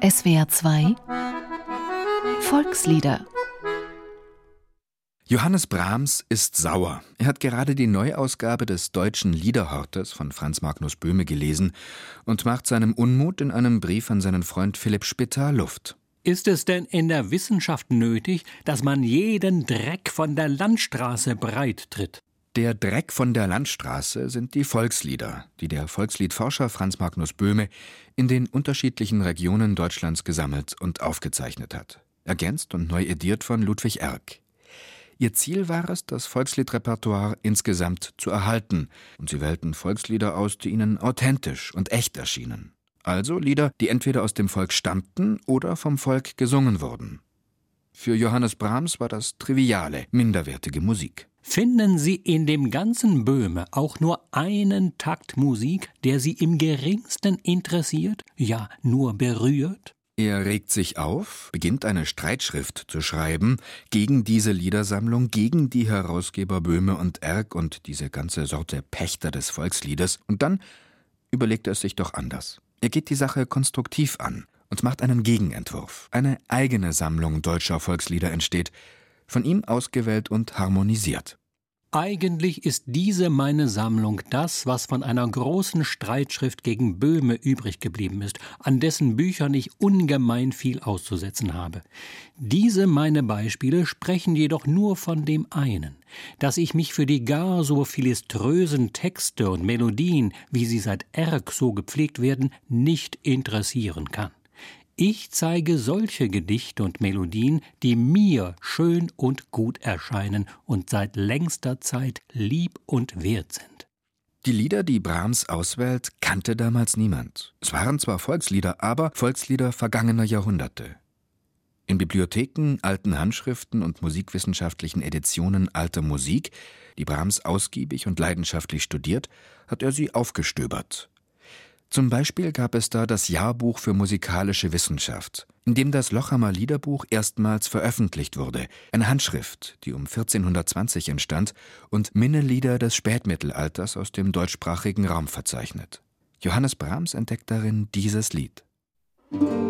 SWR 2 Volkslieder Johannes Brahms ist sauer. Er hat gerade die Neuausgabe des deutschen Liederhortes von Franz Magnus Böhme gelesen und macht seinem Unmut in einem Brief an seinen Freund Philipp Spitter Luft. Ist es denn in der Wissenschaft nötig, dass man jeden Dreck von der Landstraße breit tritt? Der Dreck von der Landstraße sind die Volkslieder, die der Volksliedforscher Franz Magnus Böhme in den unterschiedlichen Regionen Deutschlands gesammelt und aufgezeichnet hat. Ergänzt und neu ediert von Ludwig Erck. Ihr Ziel war es, das Volksliedrepertoire insgesamt zu erhalten, und sie wählten Volkslieder aus, die ihnen authentisch und echt erschienen. Also Lieder, die entweder aus dem Volk stammten oder vom Volk gesungen wurden. Für Johannes Brahms war das triviale, minderwertige Musik. Finden Sie in dem ganzen Böhme auch nur einen Takt Musik, der Sie im geringsten interessiert, ja nur berührt? Er regt sich auf, beginnt eine Streitschrift zu schreiben gegen diese Liedersammlung, gegen die Herausgeber Böhme und Erck und diese ganze Sorte Pächter des Volksliedes, und dann überlegt er es sich doch anders. Er geht die Sache konstruktiv an und macht einen Gegenentwurf. Eine eigene Sammlung deutscher Volkslieder entsteht, von ihm ausgewählt und harmonisiert. Eigentlich ist diese meine Sammlung das, was von einer großen Streitschrift gegen Böhme übrig geblieben ist, an dessen Büchern ich ungemein viel auszusetzen habe. Diese meine Beispiele sprechen jedoch nur von dem einen, dass ich mich für die gar so philiströsen Texte und Melodien, wie sie seit Erck so gepflegt werden, nicht interessieren kann. Ich zeige solche Gedichte und Melodien, die mir schön und gut erscheinen und seit längster Zeit lieb und wert sind. Die Lieder, die Brahms auswählt, kannte damals niemand. Es waren zwar Volkslieder, aber Volkslieder vergangener Jahrhunderte. In Bibliotheken, alten Handschriften und musikwissenschaftlichen Editionen alter Musik, die Brahms ausgiebig und leidenschaftlich studiert, hat er sie aufgestöbert zum Beispiel gab es da das Jahrbuch für musikalische Wissenschaft, in dem das Lochhammer Liederbuch erstmals veröffentlicht wurde, eine Handschrift, die um 1420 entstand und Minnelieder des Spätmittelalters aus dem deutschsprachigen Raum verzeichnet. Johannes Brahms entdeckt darin dieses Lied. lass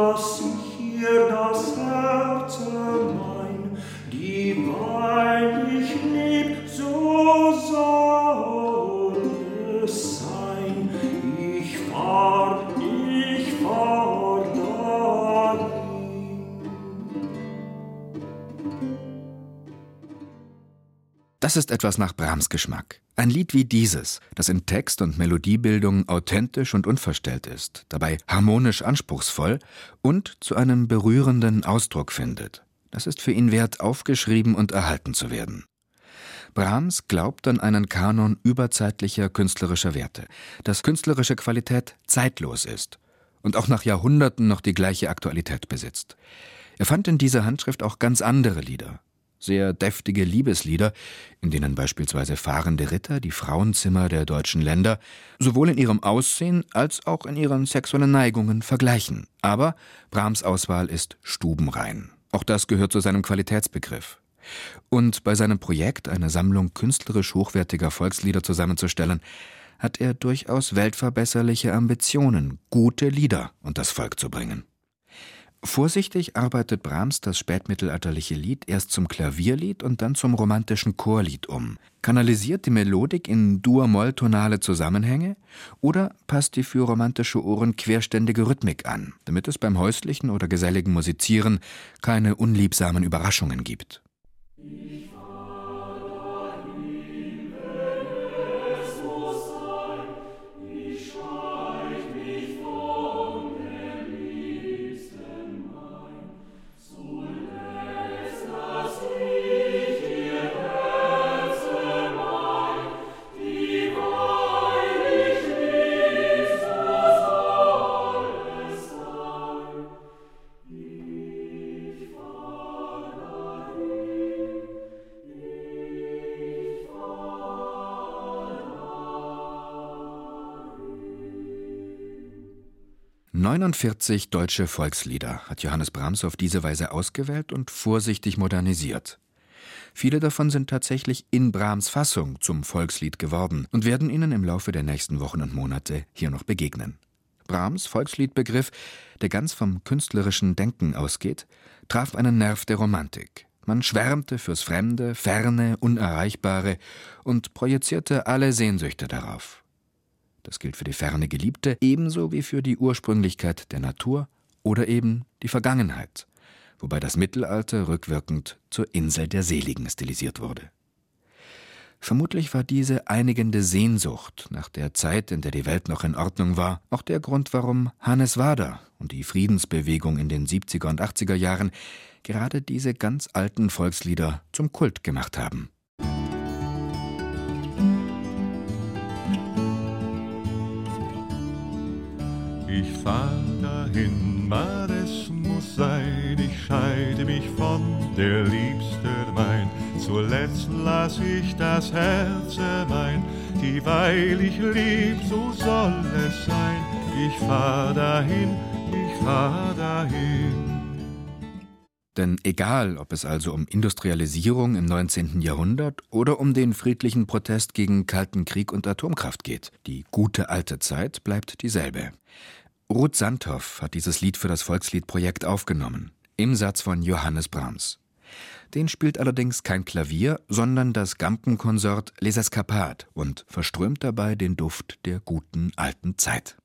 ich Das ist etwas nach Brahms Geschmack. Ein Lied wie dieses, das in Text und Melodiebildung authentisch und unverstellt ist, dabei harmonisch anspruchsvoll und zu einem berührenden Ausdruck findet, das ist für ihn wert, aufgeschrieben und erhalten zu werden. Brahms glaubt an einen Kanon überzeitlicher künstlerischer Werte, dass künstlerische Qualität zeitlos ist und auch nach Jahrhunderten noch die gleiche Aktualität besitzt. Er fand in dieser Handschrift auch ganz andere Lieder, sehr deftige Liebeslieder, in denen beispielsweise fahrende Ritter die Frauenzimmer der deutschen Länder sowohl in ihrem Aussehen als auch in ihren sexuellen Neigungen vergleichen. Aber Brahms Auswahl ist stubenrein. Auch das gehört zu seinem Qualitätsbegriff. Und bei seinem Projekt, eine Sammlung künstlerisch hochwertiger Volkslieder zusammenzustellen, hat er durchaus weltverbesserliche Ambitionen, gute Lieder unter das Volk zu bringen. Vorsichtig arbeitet Brahms das spätmittelalterliche Lied erst zum Klavierlied und dann zum romantischen Chorlied um, kanalisiert die Melodik in dur-moll-tonale Zusammenhänge oder passt die für romantische Ohren querständige Rhythmik an, damit es beim häuslichen oder geselligen Musizieren keine unliebsamen Überraschungen gibt. 49 deutsche Volkslieder hat Johannes Brahms auf diese Weise ausgewählt und vorsichtig modernisiert. Viele davon sind tatsächlich in Brahms Fassung zum Volkslied geworden und werden Ihnen im Laufe der nächsten Wochen und Monate hier noch begegnen. Brahms Volksliedbegriff, der ganz vom künstlerischen Denken ausgeht, traf einen Nerv der Romantik. Man schwärmte fürs Fremde, Ferne, Unerreichbare und projizierte alle Sehnsüchte darauf. Das gilt für die ferne Geliebte ebenso wie für die Ursprünglichkeit der Natur oder eben die Vergangenheit wobei das Mittelalter rückwirkend zur Insel der Seligen stilisiert wurde. Vermutlich war diese einigende Sehnsucht nach der Zeit, in der die Welt noch in Ordnung war, auch der Grund, warum Hannes Wader und die Friedensbewegung in den 70er und 80er Jahren gerade diese ganz alten Volkslieder zum Kult gemacht haben. Fahr dahin, mal es muss sein, ich scheide mich von der Liebste mein. Zuletzt lass ich das Herz mein, dieweil ich lieb, so soll es sein. Ich fahr dahin, ich fahr dahin. Denn egal, ob es also um Industrialisierung im 19. Jahrhundert oder um den friedlichen Protest gegen Kalten Krieg und Atomkraft geht, die gute alte Zeit bleibt dieselbe. Ruth Sandhoff hat dieses Lied für das Volksliedprojekt aufgenommen, im Satz von Johannes Brahms. Den spielt allerdings kein Klavier, sondern das Gampenkonsort Les Escapades und verströmt dabei den Duft der guten alten Zeit.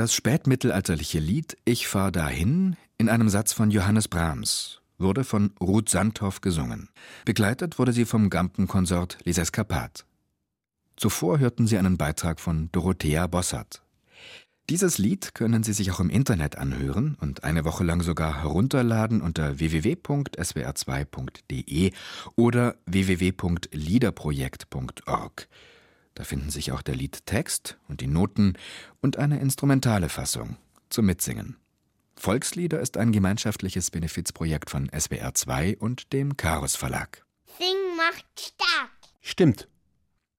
Das spätmittelalterliche Lied Ich fahr dahin in einem Satz von Johannes Brahms wurde von Ruth Sandhoff gesungen. Begleitet wurde sie vom Gampenkonsort Les Escapades. Zuvor hörten Sie einen Beitrag von Dorothea Bossert. Dieses Lied können Sie sich auch im Internet anhören und eine Woche lang sogar herunterladen unter www.swr2.de oder www.liederprojekt.org. Da finden sich auch der Liedtext und die Noten und eine instrumentale Fassung zum Mitsingen. Volkslieder ist ein gemeinschaftliches Benefizprojekt von SWR 2 und dem Chaos Verlag. Sing macht stark. Stimmt.